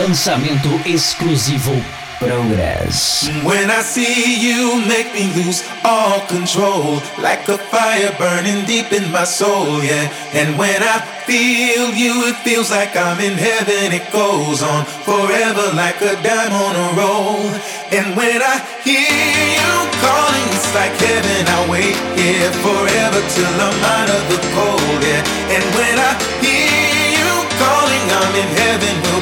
Lançamento exclusivo Progress. When I see you, make me lose all control, like a fire burning deep in my soul, yeah. And when I feel you, it feels like I'm in heaven. It goes on forever, like a dime on a roll. And when I hear you calling, it's like heaven. I wait here forever till I'm out of the cold, yeah. And when I hear you calling, I'm in heaven.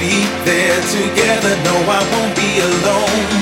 Be there together. No, I won't be alone.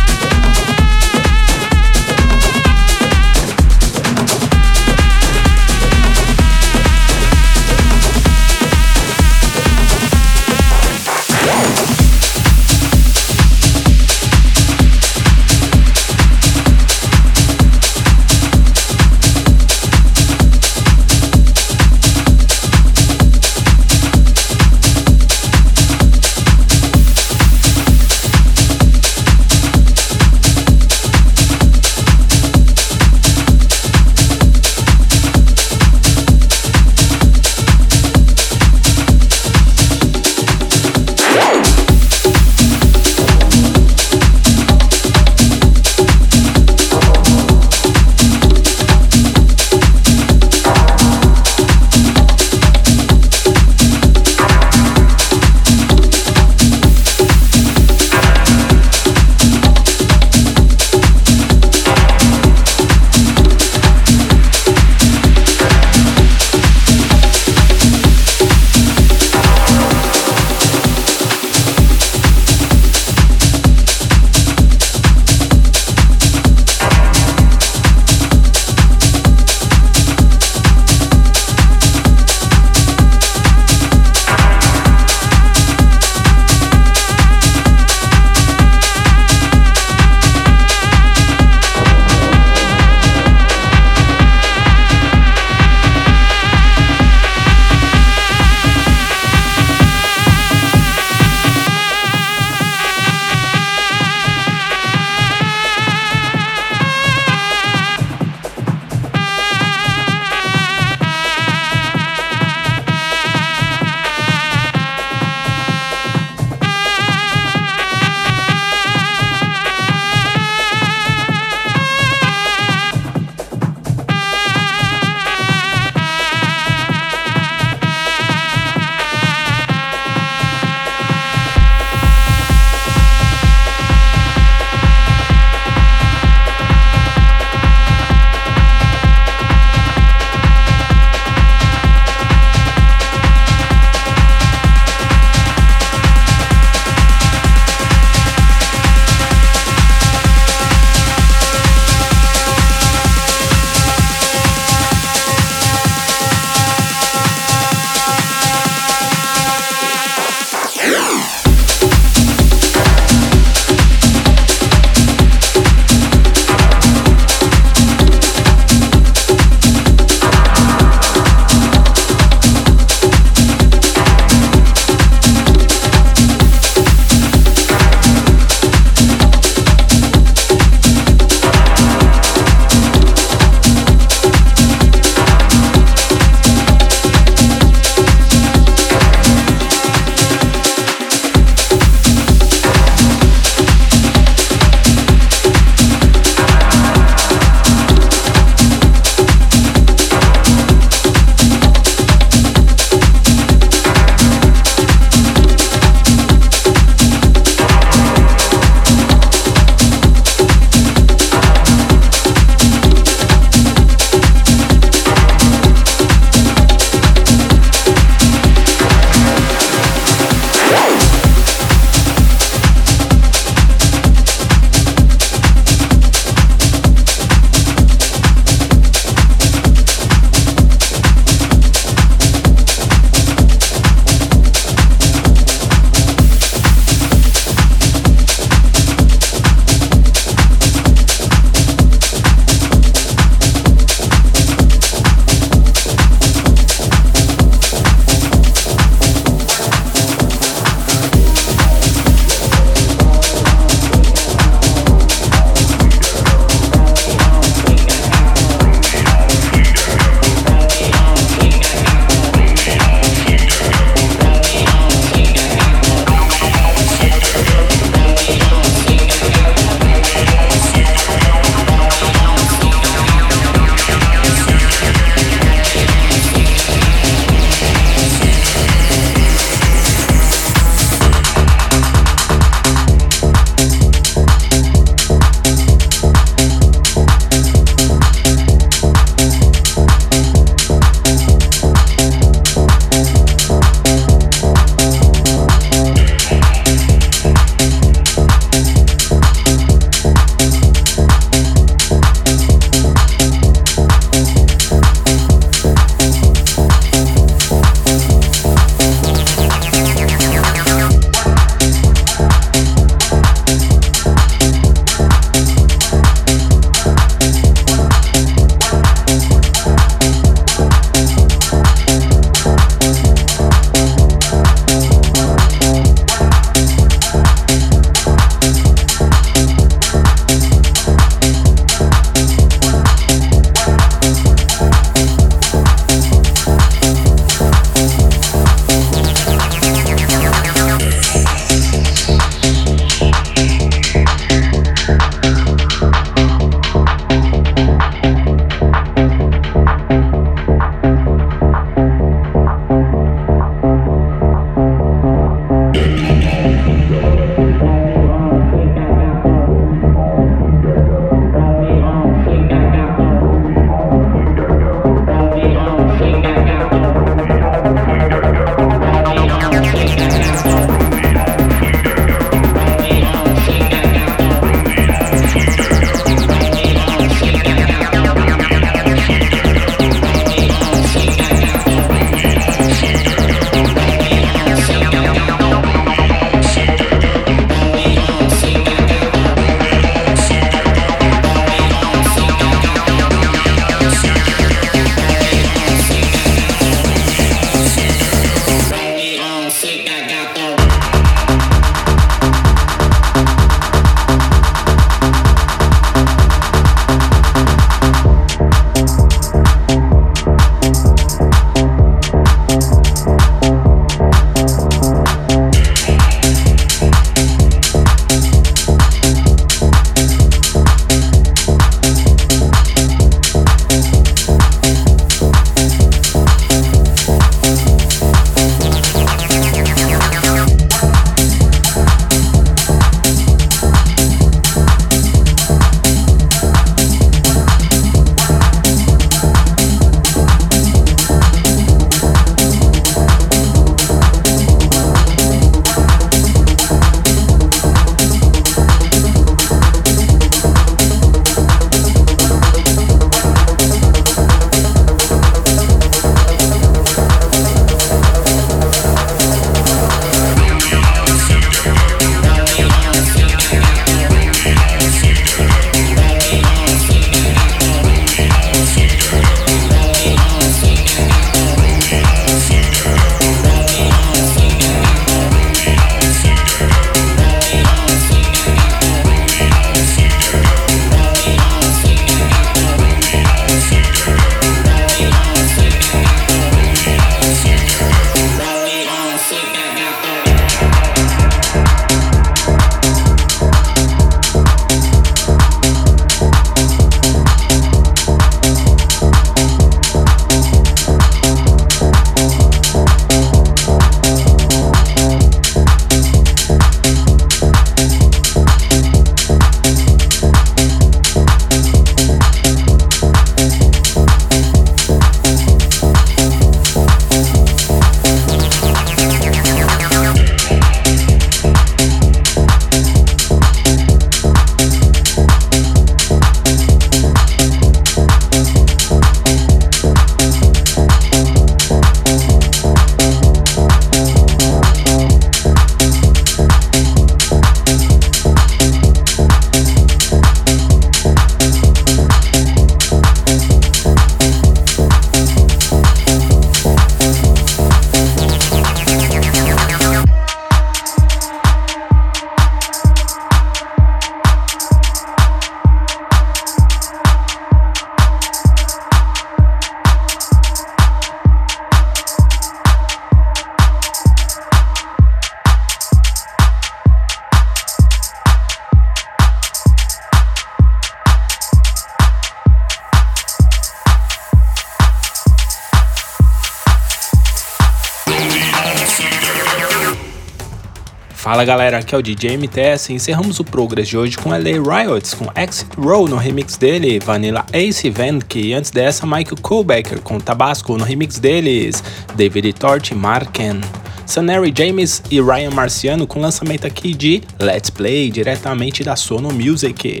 Fala galera, aqui é o DJ MTS. Encerramos o Progress de hoje com LA Riots, com Exit Row no remix dele, Vanilla Ace Vank, e antes dessa Michael Kobecker com Tabasco no remix deles, David Tort e Marken. Sanary James e Ryan Marciano com lançamento aqui de Let's Play diretamente da Sono Music.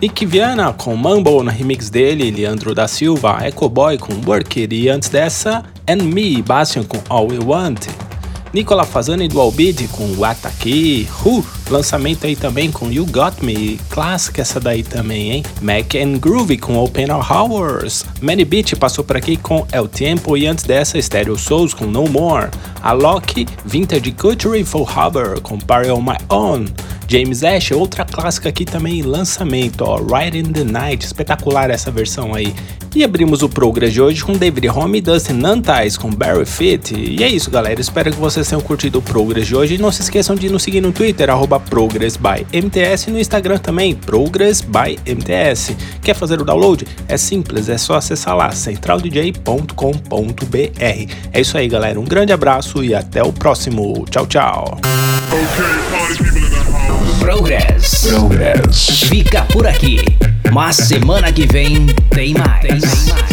Nick Viana com Mumble no remix dele, Leandro da Silva, Echo Boy com Worker e antes dessa, And Me, Bastian com All We Want. Nicola Fazani do Albede com o Ataque Ru. Uh! Lançamento aí também com You Got Me, clássica essa daí também, hein? Mac and Groovy com Open Hours, Manny Beat passou por aqui com El Tempo e antes dessa Stereo Souls com No More, Alok, Vintage Culture for Harbor com Party on My Own, James Ash, outra clássica aqui também lançamento, ó, Ride in the Night, espetacular essa versão aí. E abrimos o Progress de hoje com David Home e Dustin Nantais com Barry Fit. E é isso, galera. Espero que vocês tenham curtido o Progress de hoje. E não se esqueçam de nos seguir no Twitter, ProgressByMTS, e no Instagram também, ProgressByMTS. Quer fazer o download? É simples, é só acessar lá, centraldj.com.br. É isso aí, galera. Um grande abraço e até o próximo. Tchau, tchau. Progress. Progress. Fica por aqui. Mas semana que vem tem mais.